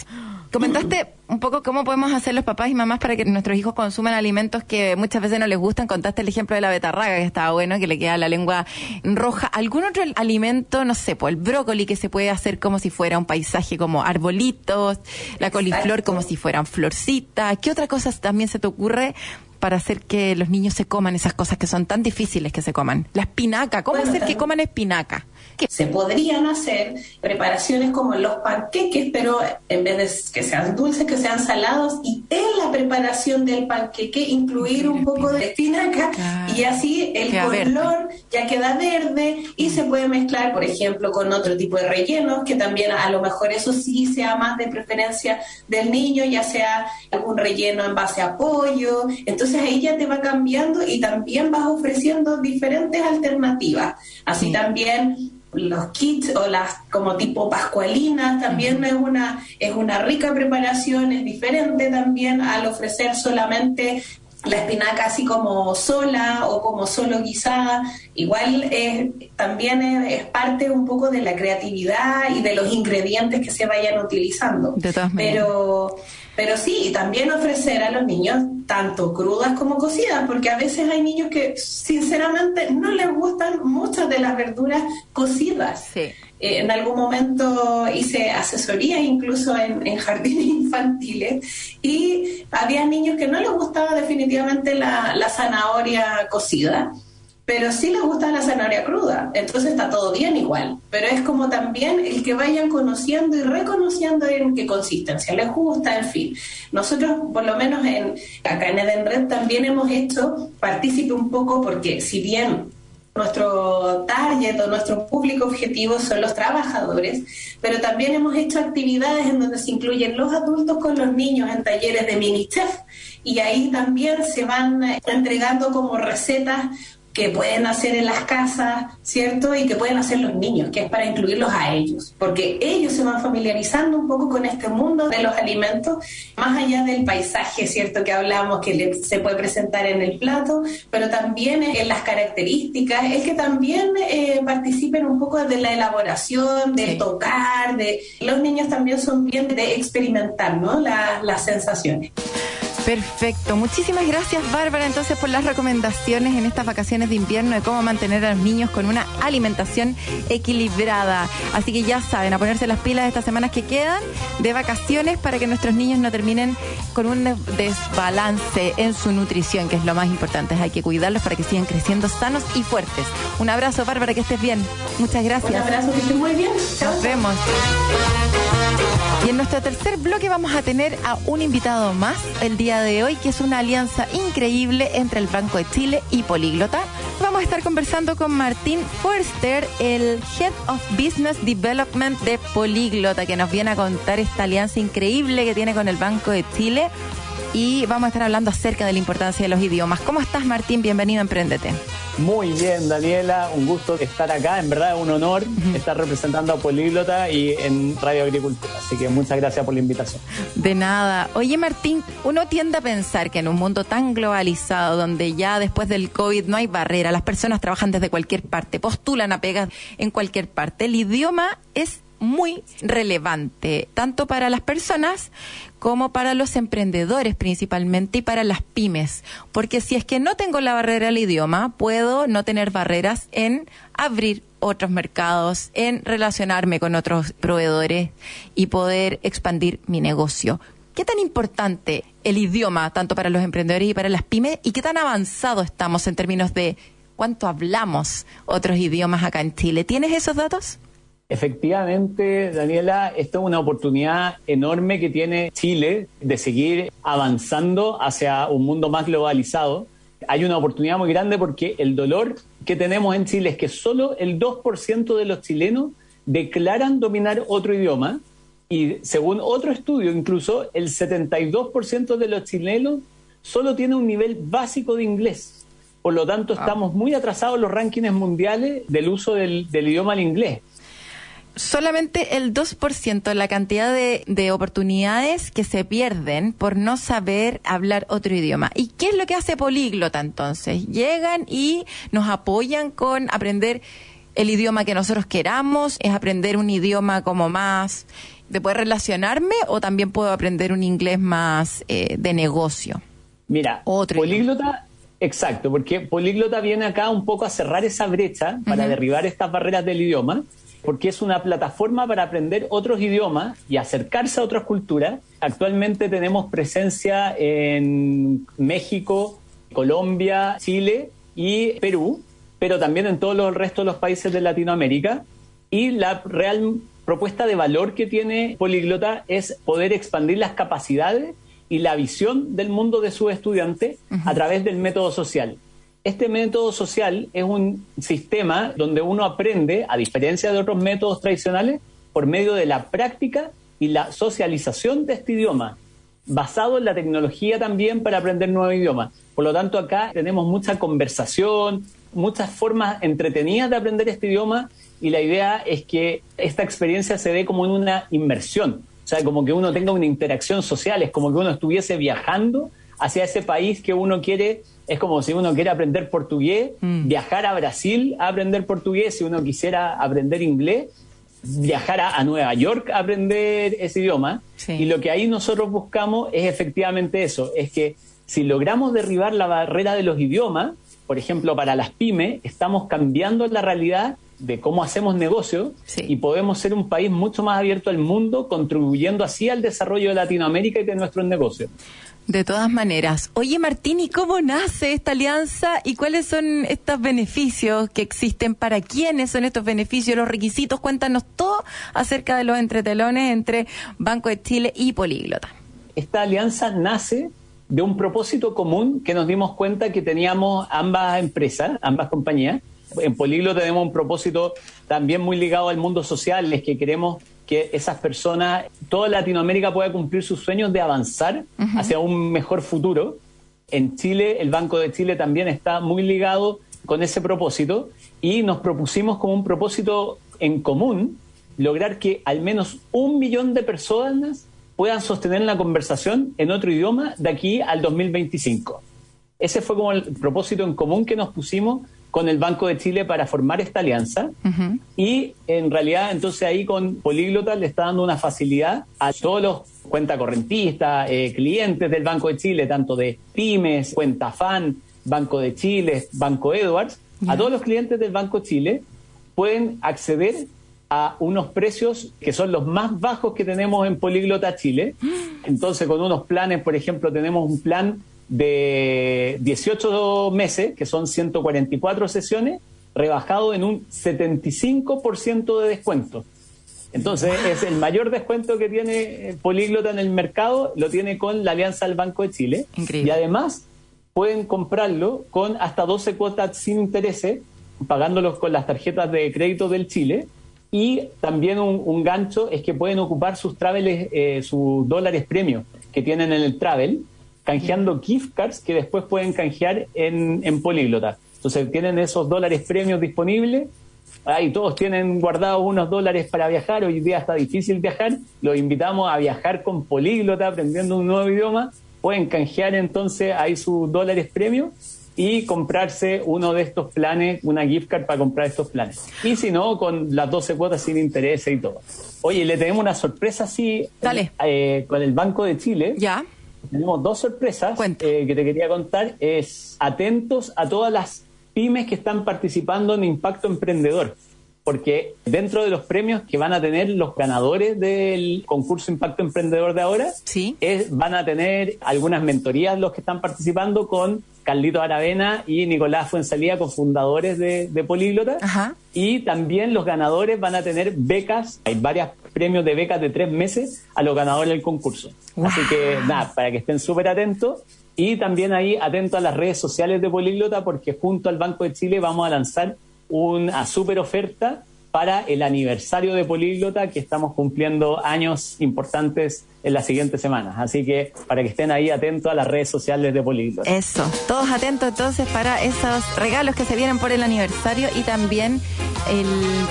Comentaste un poco cómo podemos hacer los papás y mamás para que nuestros hijos consuman alimentos que muchas veces no les gustan. Contaste el ejemplo de la betarraga, que estaba bueno, que le queda la lengua roja. ¿Algún otro alimento, no sé, pues el brócoli que se puede hacer como si fuera un paisaje como arbolitos, la coliflor como si fueran florcitas? ¿Qué otra cosa también se te ocurre para hacer que los niños se coman esas cosas que son tan difíciles que se coman? La espinaca, ¿cómo hacer que coman espinaca? Se podrían hacer preparaciones como los panqueques, pero en vez de que sean dulces, que sean salados, y en la preparación del panqueque incluir un poco de espinaca y así el color ya queda verde y se puede mezclar, por ejemplo, con otro tipo de rellenos, que también a lo mejor eso sí sea más de preferencia del niño, ya sea algún relleno en base a pollo. Entonces ahí ya te va cambiando y también vas ofreciendo diferentes alternativas. Así también los kits o las como tipo pascualinas también es una es una rica preparación es diferente también al ofrecer solamente la espinaca así como sola o como solo guisada igual es, también es, parte un poco de la creatividad y de los ingredientes que se vayan utilizando. Pero pero sí, también ofrecer a los niños tanto crudas como cocidas, porque a veces hay niños que sinceramente no les gustan muchas de las verduras cocidas. Eh, en algún momento hice asesoría incluso en, jardines infantiles y había niños que no les gustaba definitivamente la, la zanahoria cocida pero sí les gusta la zanahoria cruda, entonces está todo bien igual, pero es como también el que vayan conociendo y reconociendo en qué consistencia les gusta, en fin. Nosotros, por lo menos en, acá en Edenred, también hemos hecho partícipe un poco, porque si bien nuestro target o nuestro público objetivo son los trabajadores, pero también hemos hecho actividades en donde se incluyen los adultos con los niños en talleres de mini chef y ahí también se van entregando como recetas que pueden hacer en las casas, ¿cierto? Y que pueden hacer los niños, que es para incluirlos a ellos, porque ellos se van familiarizando un poco con este mundo de los alimentos, más allá del paisaje, ¿cierto? Que hablamos que se puede presentar en el plato, pero también en las características, es que también eh, participen un poco de la elaboración, de tocar, de los niños también son bien de experimentar, ¿no? las sensaciones. Perfecto. Muchísimas gracias, Bárbara, entonces, por las recomendaciones en estas vacaciones de invierno de cómo mantener a los niños con una alimentación equilibrada. Así que ya saben, a ponerse las pilas de estas semanas que quedan de vacaciones para que nuestros niños no terminen con un desbalance en su nutrición, que es lo más importante. Hay que cuidarlos para que sigan creciendo sanos y fuertes. Un abrazo, Bárbara, que estés bien. Muchas gracias. Un abrazo, que estés muy bien. Nos vemos. Y en nuestro tercer bloque vamos a tener a un invitado más el día de hoy, que es una alianza increíble entre el Banco de Chile y Políglota. Vamos a estar conversando con Martín Forster, el Head of Business Development de Políglota, que nos viene a contar esta alianza increíble que tiene con el Banco de Chile y vamos a estar hablando acerca de la importancia de los idiomas. ¿Cómo estás, Martín? Bienvenido a Emprendete. Muy bien, Daniela, un gusto estar acá, en verdad es un honor estar representando a Políglota y en Radio Agricultura, así que muchas gracias por la invitación. De nada. Oye, Martín, uno tiende a pensar que en un mundo tan globalizado, donde ya después del COVID no hay barrera, las personas trabajan desde cualquier parte, postulan a pegas en cualquier parte, el idioma es muy relevante, tanto para las personas como para los emprendedores principalmente y para las pymes. Porque si es que no tengo la barrera del idioma, puedo no tener barreras en abrir otros mercados, en relacionarme con otros proveedores y poder expandir mi negocio. ¿Qué tan importante el idioma, tanto para los emprendedores y para las pymes, y qué tan avanzado estamos en términos de cuánto hablamos otros idiomas acá en Chile? ¿Tienes esos datos? Efectivamente, Daniela, esto es una oportunidad enorme que tiene Chile de seguir avanzando hacia un mundo más globalizado. Hay una oportunidad muy grande porque el dolor que tenemos en Chile es que solo el 2% de los chilenos declaran dominar otro idioma y según otro estudio incluso el 72% de los chilenos solo tiene un nivel básico de inglés. Por lo tanto, estamos muy atrasados en los rankings mundiales del uso del, del idioma al inglés solamente el 2% de la cantidad de, de, oportunidades que se pierden por no saber hablar otro idioma. ¿Y qué es lo que hace Políglota entonces? Llegan y nos apoyan con aprender el idioma que nosotros queramos, es aprender un idioma como más de poder relacionarme o también puedo aprender un inglés más eh, de negocio. Mira, otro Políglota Exacto, porque Políglota viene acá un poco a cerrar esa brecha para derribar estas barreras del idioma porque es una plataforma para aprender otros idiomas y acercarse a otras culturas. Actualmente tenemos presencia en México, Colombia, Chile y Perú, pero también en todos los restos de los países de Latinoamérica. Y la real propuesta de valor que tiene Políglota es poder expandir las capacidades y la visión del mundo de sus estudiantes a través del método social. Este método social es un sistema donde uno aprende, a diferencia de otros métodos tradicionales, por medio de la práctica y la socialización de este idioma, basado en la tecnología también para aprender nuevos idiomas. Por lo tanto, acá tenemos mucha conversación, muchas formas entretenidas de aprender este idioma y la idea es que esta experiencia se dé como en una inmersión, o sea, como que uno tenga una interacción social, es como que uno estuviese viajando hacia ese país que uno quiere es como si uno quiere aprender portugués, mm. viajar a Brasil a aprender portugués, si uno quisiera aprender inglés, viajar a, Nueva York a aprender ese idioma. Y lo que ahí nosotros buscamos es efectivamente eso, es que si logramos derribar la barrera de los idiomas, por ejemplo, para las pymes, estamos cambiando la realidad de cómo hacemos negocio y podemos ser un país mucho más abierto al mundo, contribuyendo así al desarrollo de Latinoamérica y de nuestros negocios. De todas maneras. Oye, Martín, ¿y cómo nace esta alianza y cuáles son estos beneficios que existen? ¿Para quiénes son estos beneficios? ¿Los requisitos? Cuéntanos todo acerca de los entretelones entre Banco de Chile y Políglota. Esta alianza nace de un propósito común que nos dimos cuenta que teníamos ambas empresas, ambas compañías. En Políglota tenemos un propósito también muy ligado al mundo social, es que queremos que esas personas, toda Latinoamérica pueda cumplir sus sueños de avanzar hacia un mejor futuro. En Chile, el Banco de Chile también está muy ligado con ese propósito y nos propusimos como un propósito en común lograr que al menos un millón de personas puedan sostener la conversación en otro idioma de aquí al 2025. Ese fue como el propósito en común que nos pusimos con el Banco de Chile para formar esta alianza. Y en realidad entonces ahí con Políglota le está dando una facilidad a todos los cuentacorrentistas, eh, clientes del Banco de Chile, tanto de pymes, cuenta fan, Banco de Chile, Banco Edwards, a todos los clientes del Banco Chile pueden acceder a unos precios que son los más bajos que tenemos en Políglota Chile. Entonces, con unos planes, por ejemplo, tenemos un plan de 18 meses, que son 144 sesiones, rebajado en un 75% de descuento. Entonces, es el mayor descuento que tiene Políglota en el mercado, lo tiene con la Alianza del Banco de Chile. Y además, pueden comprarlo con hasta 12 cuotas sin intereses, pagándolos con las tarjetas de crédito del Chile. Y también un, gancho es que pueden ocupar sus traveles, eh, sus dólares premios que tienen en el travel canjeando gift cards que después pueden canjear en, en Políglota. Entonces tienen esos dólares premios disponibles. Ahí todos tienen guardados unos dólares para viajar. Hoy día está difícil viajar. Los invitamos a viajar con Políglota, aprendiendo un nuevo idioma. Pueden canjear entonces ahí sus dólares premios y comprarse uno de estos planes, una gift card para comprar estos planes. Y si no, con las 12 cuotas sin interés y todo. Oye, le tenemos una sorpresa así Dale. Eh, con el Banco de Chile. Ya. Tenemos dos sorpresas eh, que te quería contar. Es atentos a todas las pymes que están participando en Impacto Emprendedor. Porque dentro de los premios que van a tener los ganadores del concurso Impacto Emprendedor de ahora, sí. van a tener algunas mentorías los que están participando con Carlito Aravena y Nicolás Fuensalía, cofundadores de, de Políglota. Y también los ganadores van a tener becas, hay varios premios de becas de tres meses a los ganadores del concurso. Así que nada, para que estén súper atentos. Y también ahí atentos a las redes sociales de Políglota porque junto al Banco de Chile vamos a lanzar una súper oferta para el aniversario de Políglota que estamos cumpliendo años importantes en las siguientes semanas. Así que para que estén ahí atentos a las redes sociales de Políglota. Eso, todos atentos entonces para esos regalos que se vienen por el aniversario y también el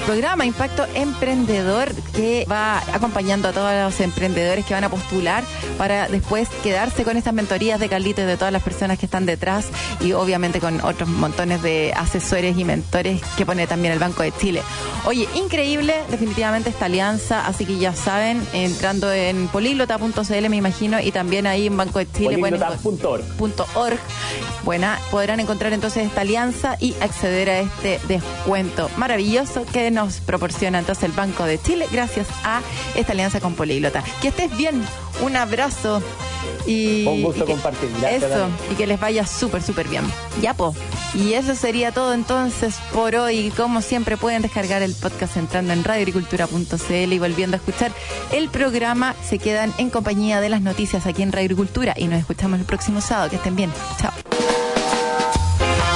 programa Impacto Emprendedor que va acompañando a todos los emprendedores que van a postular para después quedarse con estas mentorías de Carlito y de todas las personas que están detrás y obviamente con otros montones de asesores y mentores que pone también el Banco de Chile. Oye, increíble definitivamente esta alianza, así que ya saben, entrando en políglota.cl me imagino y también ahí en Banco de Chile. Políglota.org. Buena, podrán encontrar entonces esta alianza y acceder a este descuento maravilloso que nos proporciona entonces el Banco de Chile gracias a esta alianza con Políglota. Que estés bien, un abrazo y, un gusto compartir. eso, y que les vaya súper, súper bien. Ya, po. Y eso sería todo entonces por hoy. Como siempre, pueden descargar el podcast entrando en radioagricultura.cl y volviendo a escuchar el programa. Se quedan en compañía de las noticias aquí en Radio Agricultura y nos escuchamos el próximo sábado. Que estén bien. Chao.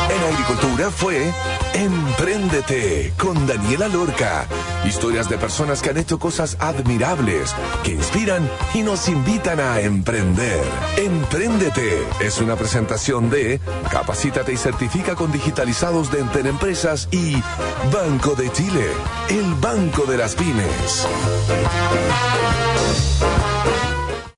En Agricultura fue Empréndete con Daniela Lorca. Historias de personas que han hecho cosas admirables, que inspiran y nos invitan a emprender. Empréndete es una presentación de Capacítate y certifica con digitalizados de Enter Empresas y Banco de Chile, el banco de las pymes.